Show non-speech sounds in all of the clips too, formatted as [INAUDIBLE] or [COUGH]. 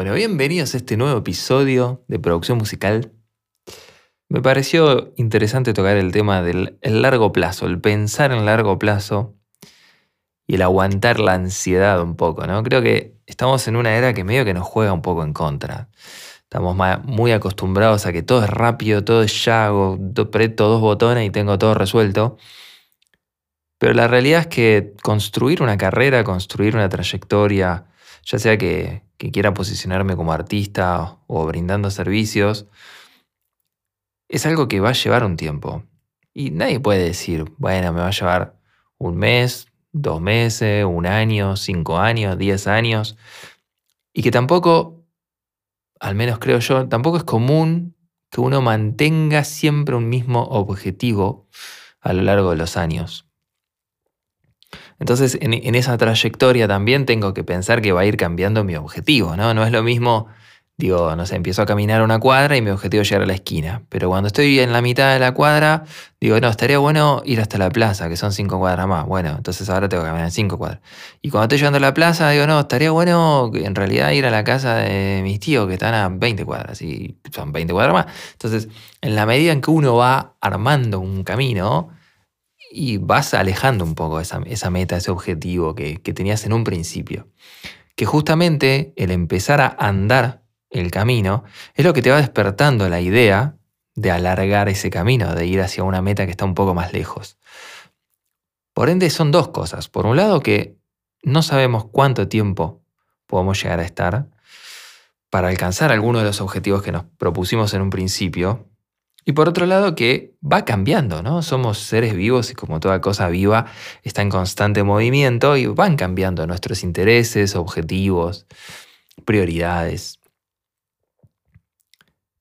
Bueno, bienvenidos a este nuevo episodio de producción musical. Me pareció interesante tocar el tema del largo plazo, el pensar en largo plazo y el aguantar la ansiedad un poco, ¿no? Creo que estamos en una era que medio que nos juega un poco en contra. Estamos muy acostumbrados a que todo es rápido, todo es ya, hago, aprieto dos botones y tengo todo resuelto. Pero la realidad es que construir una carrera, construir una trayectoria, ya sea que, quiera posicionarme como artista o brindando servicios, es algo que va a llevar un tiempo. Y nadie puede decir, bueno, me va a llevar un mes, dos meses, un año, cinco años, diez años. Y que tampoco, al menos creo yo, tampoco es común que uno mantenga siempre un mismo objetivo a lo largo de los años. Entonces, en, esa trayectoria también tengo que pensar que va a ir cambiando mi objetivo, ¿no? No es lo mismo, digo, no sé, empiezo a caminar una cuadra y mi objetivo es llegar a la esquina. Pero cuando estoy en la mitad de la cuadra, digo, no, estaría bueno ir hasta la plaza, que son cinco cuadras más. Bueno, entonces ahora tengo que caminar cinco cuadras. Y cuando estoy llegando a la plaza, digo, no, estaría bueno en realidad ir a la casa de mis tíos que están a 20 cuadras y son 20 cuadras más. Entonces, en la medida en que uno va armando un camino, y vas alejando un poco esa, meta, ese objetivo que, tenías en un principio. Que justamente el empezar a andar el camino es lo que te va despertando la idea de alargar ese camino, de ir hacia una meta que está un poco más lejos. Por ende, son dos cosas. Por un lado, que no sabemos cuánto tiempo podemos llegar a estar para alcanzar alguno de los objetivos que nos propusimos en un principio, y por otro lado, que va cambiando, ¿no? Somos seres vivos y como toda cosa viva está en constante movimiento y van cambiando nuestros intereses, objetivos, prioridades.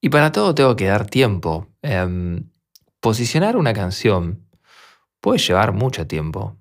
Y para todo tengo que dar tiempo. Em, posicionar una canción puede llevar mucho tiempo.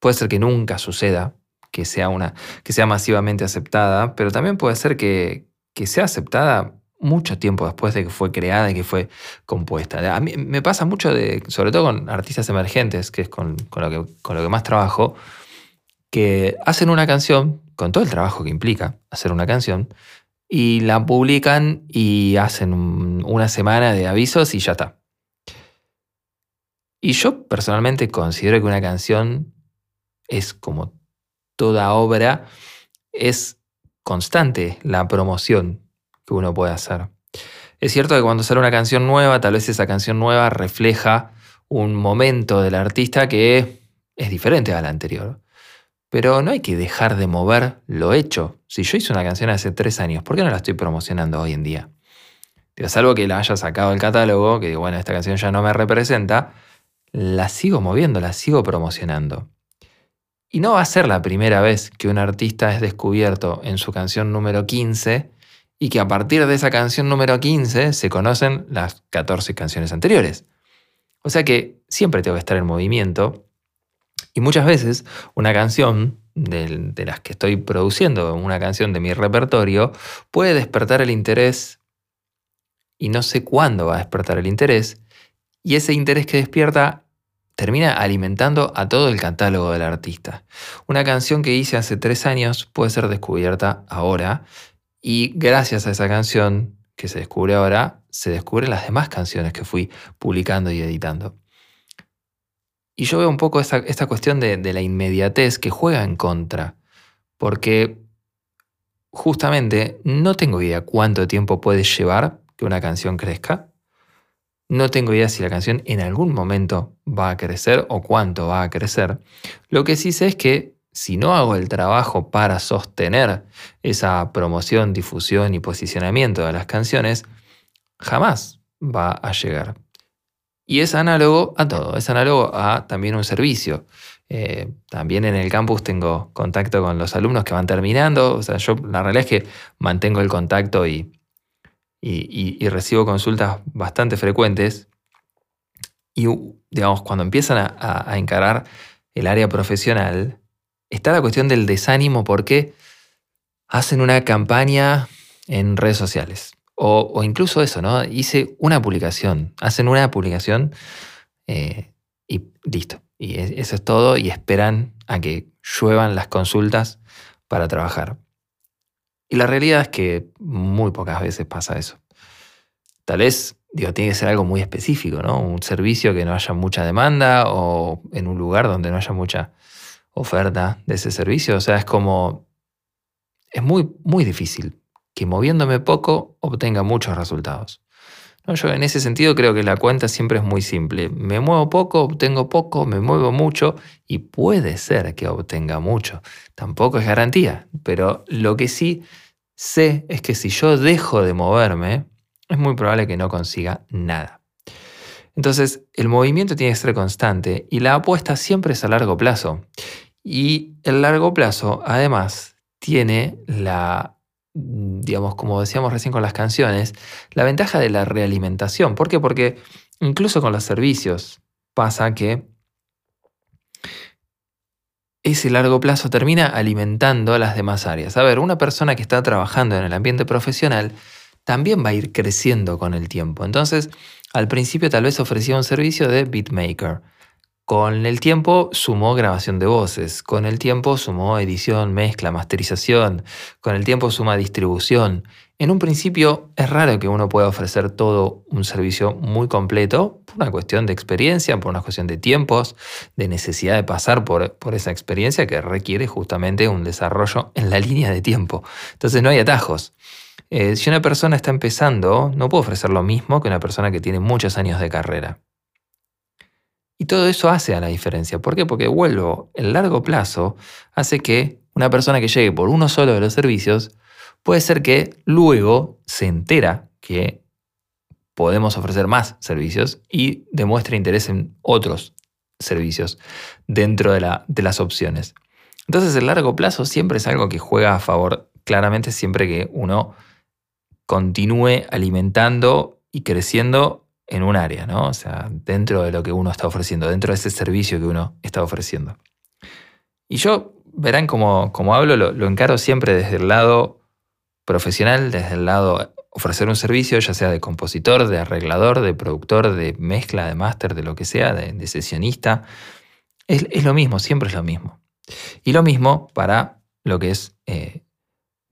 Puede ser que nunca suceda, que sea, una, que sea masivamente aceptada, pero también puede ser que, que sea aceptada mucho tiempo después de que fue creada y que fue compuesta. A mí me pasa mucho, de, sobre todo con artistas emergentes, que es con, con lo que más trabajo, que hacen una canción, con todo el trabajo que implica hacer una canción, y la publican y hacen una semana de avisos y ya está. Y yo personalmente considero que una canción es como toda obra, es constante la promoción que uno puede hacer. Es cierto que cuando sale una canción nueva, tal vez esa canción nueva refleja un momento del artista que es diferente a la anterior. Pero no hay que dejar de mover lo hecho. Si yo hice una canción hace tres años, ¿por qué no la estoy promocionando hoy en día? salvo que la haya sacado del catálogo, que bueno, esta canción ya no me representa, la sigo moviendo, la sigo promocionando. Y no va a ser la primera vez que un artista es descubierto en su canción número 15 y que a partir de esa canción número 15 se conocen las 14 canciones anteriores. O sea que siempre tengo que estar en movimiento y muchas veces una canción de, las que estoy produciendo, una canción de mi repertorio, puede despertar el interés y no sé cuándo va a despertar el interés y ese interés que despierta termina alimentando a todo el catálogo del artista. Una canción que hice hace tres años puede ser descubierta ahora y gracias a esa canción que se descubre ahora, se descubren las demás canciones que fui publicando y editando. Y yo veo un poco esta, cuestión de, de la inmediatez que juega en contra, porque justamente no tengo idea cuánto tiempo puede llevar que una canción crezca. No tengo idea si la canción en algún momento va a crecer o cuánto va a crecer. Lo que sí sé es que si no hago el trabajo para sostener esa promoción, difusión y posicionamiento de las canciones, jamás va a llegar. Y es análogo a todo, es análogo a también un servicio. Eh, también en el campus tengo contacto con los alumnos que van terminando. O sea, yo la realidad es que mantengo el contacto y, y, recibo consultas bastante frecuentes. Y, digamos, cuando empiezan a, a encarar el área profesional, está la cuestión del desánimo porque hacen una campaña en redes sociales. O, incluso eso, ¿no? Hice una publicación, hacen una publicación eh, y listo. Y eso es todo y esperan a que lluevan las consultas para trabajar. Y la realidad es que muy pocas veces pasa eso. Tal vez, digo, tiene que ser algo muy específico, ¿no? Un servicio que no haya mucha demanda o en un lugar donde no haya mucha oferta de ese servicio. O sea, es como, es muy, muy difícil que moviéndome poco obtenga muchos resultados. yo en ese sentido creo que la cuenta siempre es muy simple. Me muevo poco, obtengo poco, me muevo mucho y puede ser que obtenga mucho. Tampoco es garantía, pero lo que sí sé es que si yo dejo de moverme, es muy probable que no consiga nada. Entonces, el movimiento tiene que ser constante y la apuesta siempre es a largo plazo. Y el largo plazo, además, tiene la Mm, digamos, como decíamos recién con las canciones, la ventaja de la realimentación. ¿Por qué? Porque incluso con los servicios pasa que ese largo plazo termina alimentando a las demás áreas. A ver, una persona que está trabajando en el ambiente profesional también va a ir creciendo con el tiempo. Entonces, al principio tal vez ofrecía un servicio de beatmaker. Con el tiempo sumó grabación de voces, con el tiempo sumó edición, mezcla, masterización, con el tiempo suma distribución. En un principio es raro que uno pueda ofrecer todo un servicio muy completo por una cuestión de experiencia, por una cuestión de tiempos, de necesidad de pasar por, por esa experiencia que requiere justamente un desarrollo en la línea de tiempo. Entonces no hay atajos. Eh, si una persona está empezando, no puede ofrecer lo mismo que una persona que tiene muchos años de carrera. Y todo eso hace a la diferencia. ¿Por qué? Porque vuelvo, el largo plazo hace que una persona que llegue por uno solo de los servicios puede ser que luego se entera que podemos ofrecer más servicios y demuestre interés en otros servicios dentro de, de las opciones. Entonces el largo plazo siempre es algo que juega a favor, claramente siempre que uno continúe alimentando y creciendo en un área, ¿no? O sea, dentro de lo que uno está ofreciendo, dentro de ese servicio que uno está ofreciendo. Y yo, verán como, como hablo, lo, encaro siempre desde el lado profesional, desde el lado ofrecer un servicio, ya sea de compositor, de arreglador, de productor, de mezcla, de máster, de lo que sea, de, sesionista. Es, es, lo mismo, siempre es lo mismo. Y lo mismo para lo que es eh,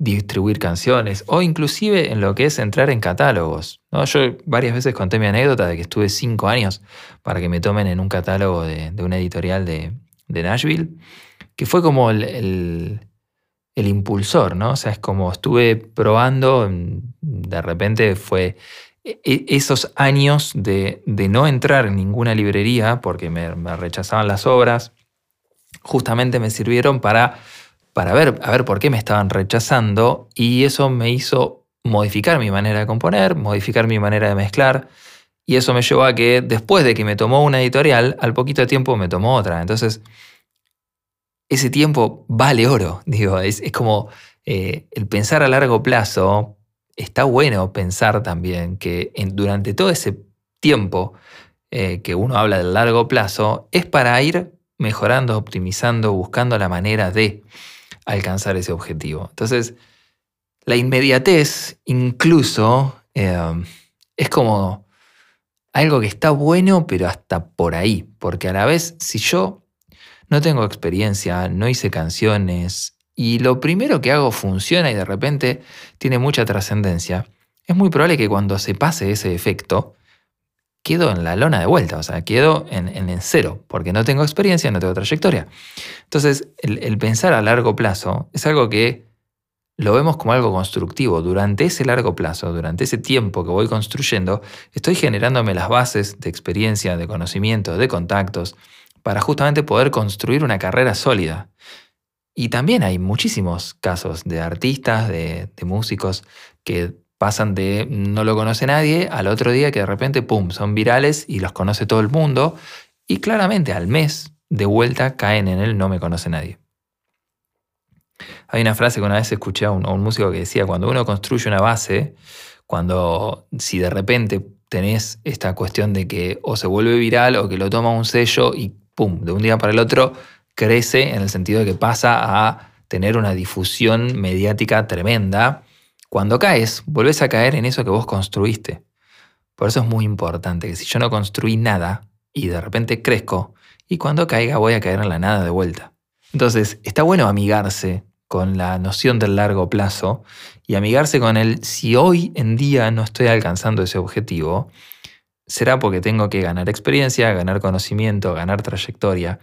distribuir canciones o inclusive en lo que es entrar en catálogos. ¿no? Yo varias veces conté mi anécdota de que estuve cinco años para que me tomen en un catálogo de, una editorial de, Nashville, que fue como el, impulsor, ¿no? O sea, es como estuve probando, de repente fue e, e, esos años de, no entrar en ninguna librería porque me rechazaban las obras, justamente me sirvieron para para ver, a ver por qué me estaban rechazando y eso me hizo modificar mi manera de componer, modificar mi manera de mezclar y eso me llevó a que después de que me tomó una editorial, al poquito tiempo me tomó otra. Entonces, ese tiempo vale oro, digo, es, como eh, el pensar a largo plazo, está bueno pensar también que durante todo ese tiempo eh, que uno habla del largo plazo, es para ir mejorando, optimizando, buscando la manera de alcanzar ese objetivo. Entonces, la inmediatez incluso eh, es como algo que está bueno, pero hasta por ahí, porque a la vez, si yo no tengo experiencia, no hice canciones, y lo primero que hago funciona y de repente tiene mucha trascendencia, es muy probable que cuando se pase ese efecto, quedo en la lona de vuelta, o sea, quedo en, en, cero, porque no tengo experiencia, no tengo trayectoria. Entonces, el, pensar a largo plazo es algo que lo vemos como algo constructivo. Durante ese largo plazo, durante ese tiempo que voy construyendo, estoy generándome las bases de experiencia, de conocimiento, de contactos, para justamente poder construir una carrera sólida. Y también hay muchísimos casos de artistas, de, de músicos que pasan de no lo conoce nadie al otro día que de repente, ¡pum!, son virales y los conoce todo el mundo y claramente al mes de vuelta caen en él no me conoce nadie. Hay una frase que una vez escuché a un, músico que decía, cuando uno construye una base, cuando si de repente tenés esta cuestión de que o se vuelve viral o que lo toma un sello y ¡pum!, de un día para el otro crece en el sentido de que pasa a tener una difusión mediática tremenda, cuando caes, vuelves a caer en eso que vos construiste. Por eso es muy importante que si yo no construí nada y de repente crezco, y cuando caiga voy a caer en la nada de vuelta. Entonces, está bueno amigarse con la noción del largo plazo y amigarse con el si hoy en día no estoy alcanzando ese objetivo, será porque tengo que ganar experiencia, ganar conocimiento, ganar trayectoria.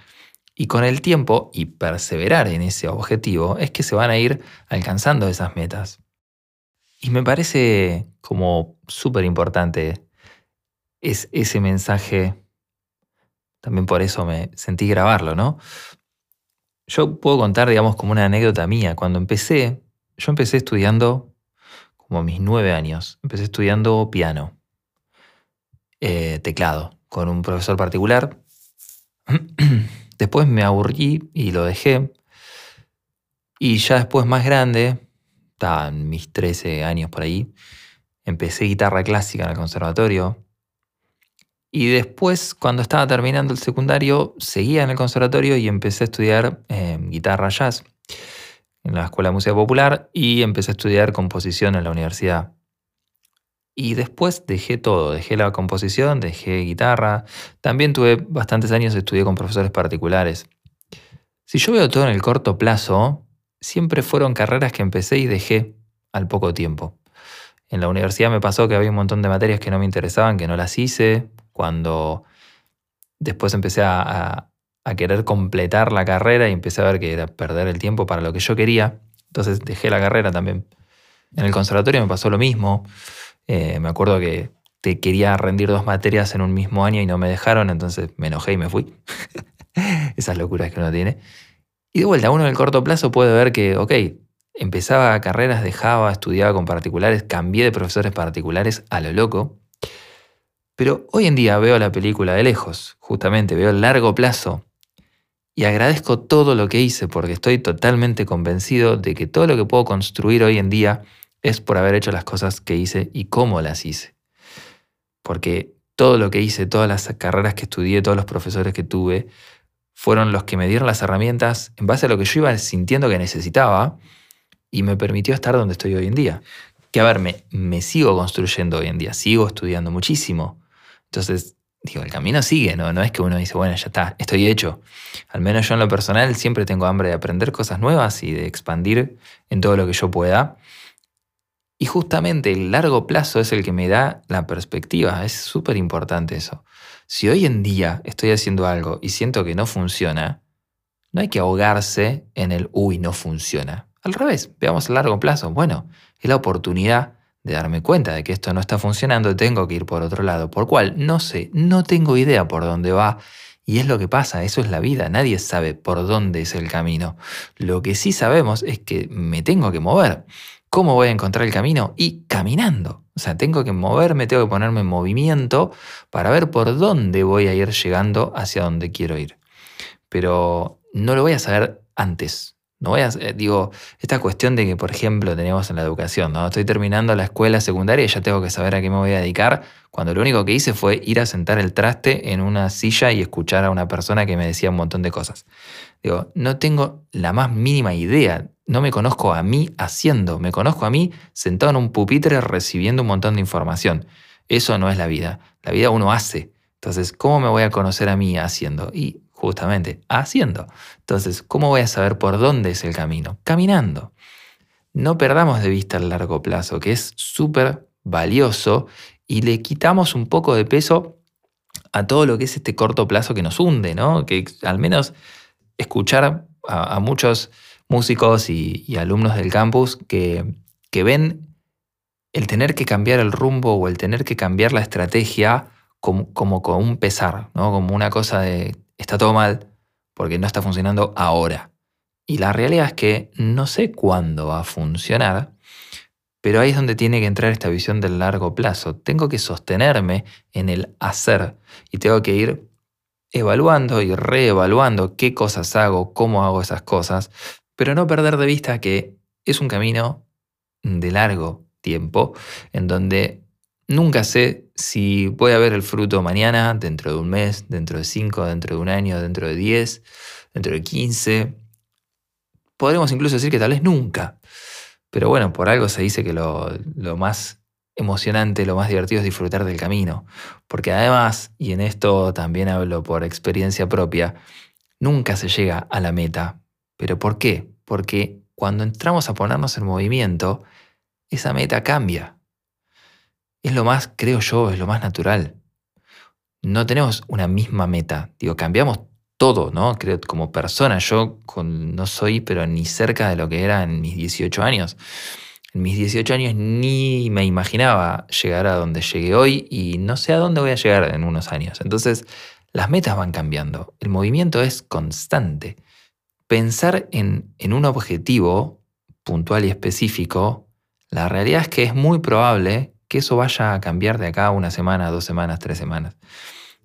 Y con el tiempo y perseverar en ese objetivo es que se van a ir alcanzando esas metas. Y me parece como súper importante es ese mensaje. También por eso me sentí grabarlo, ¿no? Yo puedo contar, digamos, como una anécdota mía. Cuando empecé, yo empecé estudiando como a mis nueve años. Empecé estudiando piano, eh, teclado, con un profesor particular. [CLEARS THROAT] después me aburrí y lo dejé. Y ya después más grande, estaban mis 13 años por ahí, empecé guitarra clásica en el conservatorio. Y después, cuando estaba terminando el secundario, seguía en el conservatorio y empecé a estudiar eh, guitarra jazz en la Escuela de Música Popular y empecé a estudiar composición en la universidad. Y después dejé todo, dejé la composición, dejé guitarra. También tuve bastantes años, estudié con profesores particulares. Si yo veo todo en el corto plazo, siempre fueron carreras que empecé y dejé al poco tiempo. En la universidad me pasó que había un montón de materias que no me interesaban, que no las hice, cuando después empecé a, querer completar la carrera y empecé a ver que era perder el tiempo para lo que yo quería. Entonces dejé la carrera también. En el conservatorio me pasó lo mismo. Eh, me acuerdo que te quería rendir dos materias en un mismo año y no me dejaron, entonces me enojé y me fui. [LAUGHS] Esas locuras que uno tiene. Y de vuelta, uno en el corto plazo puede ver que, ok, empezaba carreras de Java, estudiaba con particulares, cambié de profesores particulares a lo loco. Pero hoy en día veo la película de lejos, justamente veo el largo plazo y agradezco todo lo que hice porque estoy totalmente convencido de que todo lo que puedo construir hoy en día es por haber hecho las cosas que hice y cómo las hice. Porque todo lo que hice, todas las carreras que estudié, todos los profesores que tuve, fueron los que me dieron las herramientas en base a lo que yo iba sintiendo que necesitaba y me permitió estar donde estoy hoy en día. Que a ver, me, sigo construyendo hoy en día, sigo estudiando muchísimo, entonces, digo, el camino sigue, ¿no? No es que uno dice, bueno, ya está, estoy hecho. Al menos yo en lo personal siempre tengo hambre de aprender cosas nuevas y de expandir en todo lo que yo pueda. Y justamente el largo plazo es el que me da la perspectiva. Es súper importante eso. Si hoy en día estoy haciendo algo y siento que no funciona, no hay que ahogarse en el, uy, no funciona. Al revés, veamos a largo plazo. Bueno, es la oportunidad de darme cuenta de que esto no está funcionando, tengo que ir por otro lado. Por cual, no sé, no tengo idea por dónde va. Y es lo que pasa, eso es la vida, nadie sabe por dónde es el camino. Lo que sí sabemos es que me tengo que mover. ¿Cómo voy a encontrar el camino? Y caminando. O sea, tengo que moverme, tengo que ponerme en movimiento para ver por dónde voy a ir llegando hacia donde quiero ir. Pero no lo voy a saber antes. No voy a, eh, digo, esta cuestión de que, por ejemplo, tenemos en la educación, ¿no? Estoy terminando la escuela secundaria y ya tengo que saber a qué me voy a dedicar, cuando lo único que hice fue ir a sentar el traste en una silla y escuchar a una persona que me decía un montón de cosas. Digo, no tengo la más mínima idea, no me conozco a mí haciendo, me conozco a mí sentado en un pupitre recibiendo un montón de información. Eso no es la vida, la vida uno hace. Entonces, ¿cómo me voy a conocer a mí haciendo? Y justamente haciendo. Entonces, ¿cómo voy a saber por dónde es el camino? Caminando. No perdamos de vista el largo plazo, que es súper valioso y le quitamos un poco de peso a todo lo que es este corto plazo que nos hunde, ¿no? Que al menos escuchar a, muchos músicos y, alumnos del campus que, ven el tener que cambiar el rumbo o el tener que cambiar la estrategia como, como, con un pesar, ¿no? como una cosa de está todo mal porque no está funcionando ahora. Y la realidad es que no sé cuándo va a funcionar, pero ahí es donde tiene que entrar esta visión del largo plazo. Tengo que sostenerme en el hacer y tengo que ir evaluando y reevaluando qué cosas hago, cómo hago esas cosas, pero no perder de vista que es un camino de largo tiempo en donde Nunca sé si voy a ver el fruto mañana, dentro de un mes, dentro de cinco, dentro de un año, dentro de diez, dentro de quince. Podremos incluso decir que tal vez nunca. Pero bueno, por algo se dice que lo, lo más emocionante, lo más divertido es disfrutar del camino. Porque además, y en esto también hablo por experiencia propia, nunca se llega a la meta. ¿Pero por qué? Porque cuando entramos a ponernos en movimiento, esa meta cambia. Es lo más, creo yo, es lo más natural. No tenemos una misma meta. Digo, cambiamos todo, ¿no? Creo como persona. Yo no soy, pero ni cerca de lo que era en mis 18 años. En mis 18 años ni me imaginaba llegar a donde llegué hoy y no sé a dónde voy a llegar en unos años. Entonces, las metas van cambiando. El movimiento es constante. Pensar en, un objetivo puntual y específico, la realidad es que es muy probable que eso vaya a cambiar de acá una semana, dos semanas, tres semanas.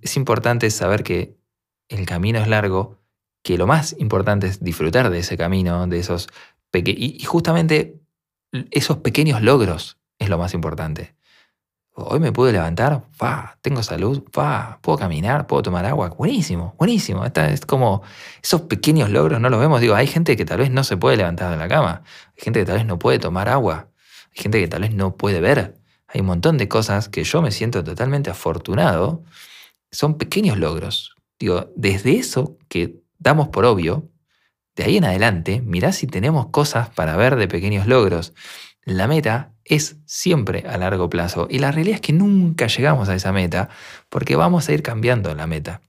Es importante saber que el camino es largo, que lo más importante es disfrutar de ese camino, de esos pequeños... Y justamente esos pequeños logros es lo más importante. Hoy me pude levantar, va, tengo salud, va, puedo caminar, puedo tomar agua. Buenísimo, buenísimo. Esta es como esos pequeños logros no los vemos. Digo, hay gente que tal vez no se puede levantar de la cama. Hay gente que tal vez no puede tomar agua. Hay gente que tal vez no puede ver. Hay un montón de cosas que yo me siento totalmente afortunado. Son pequeños logros. Digo, desde eso que damos por obvio, de ahí en adelante, mirá si tenemos cosas para ver de pequeños logros. La meta es siempre a largo plazo y la realidad es que nunca llegamos a esa meta porque vamos a ir cambiando la meta.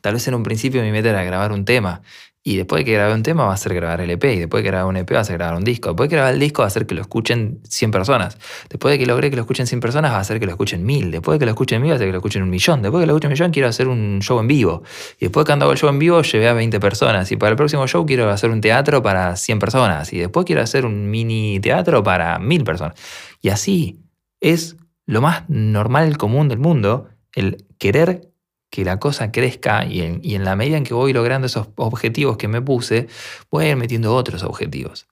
Tal vez en un principio mi meta era grabar un tema y después de que grabe un tema va a ser grabar el EP, y después de que grabe un EP va a ser grabar un disco, después de que grabar el disco va a ser que lo escuchen 100 personas, después de que logré que lo escuchen 100 personas va a ser que lo escuchen 1000, después de que lo escuchen 1000 va a ser que lo escuchen un millón, después de que lo escuchen un millón quiero hacer un show en vivo, y después de que hago el show en vivo llevé a 20 personas, y para el próximo show quiero hacer un teatro para 100 personas, y después quiero hacer un mini teatro para 1000 personas. Y así es lo más normal, común del mundo, el querer que la cosa crezca y en, la medida en que voy logrando esos objetivos que me puse, voy a ir metiendo otros objetivos.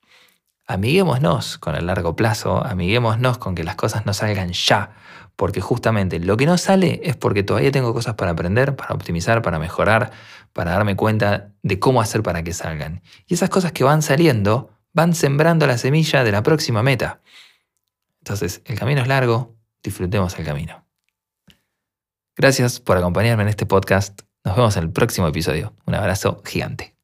Amiguémonos con el largo plazo, amiguémonos con que las cosas no salgan ya, porque justamente lo que no sale es porque todavía tengo cosas para aprender, para optimizar, para mejorar, para darme cuenta de cómo hacer para que salgan. Y esas cosas que van saliendo van sembrando la semilla de la próxima meta. Entonces, el camino es largo, disfrutemos el camino. Gracias por acompañarme en este podcast. Nos vemos en el próximo episodio. Un abrazo gigante.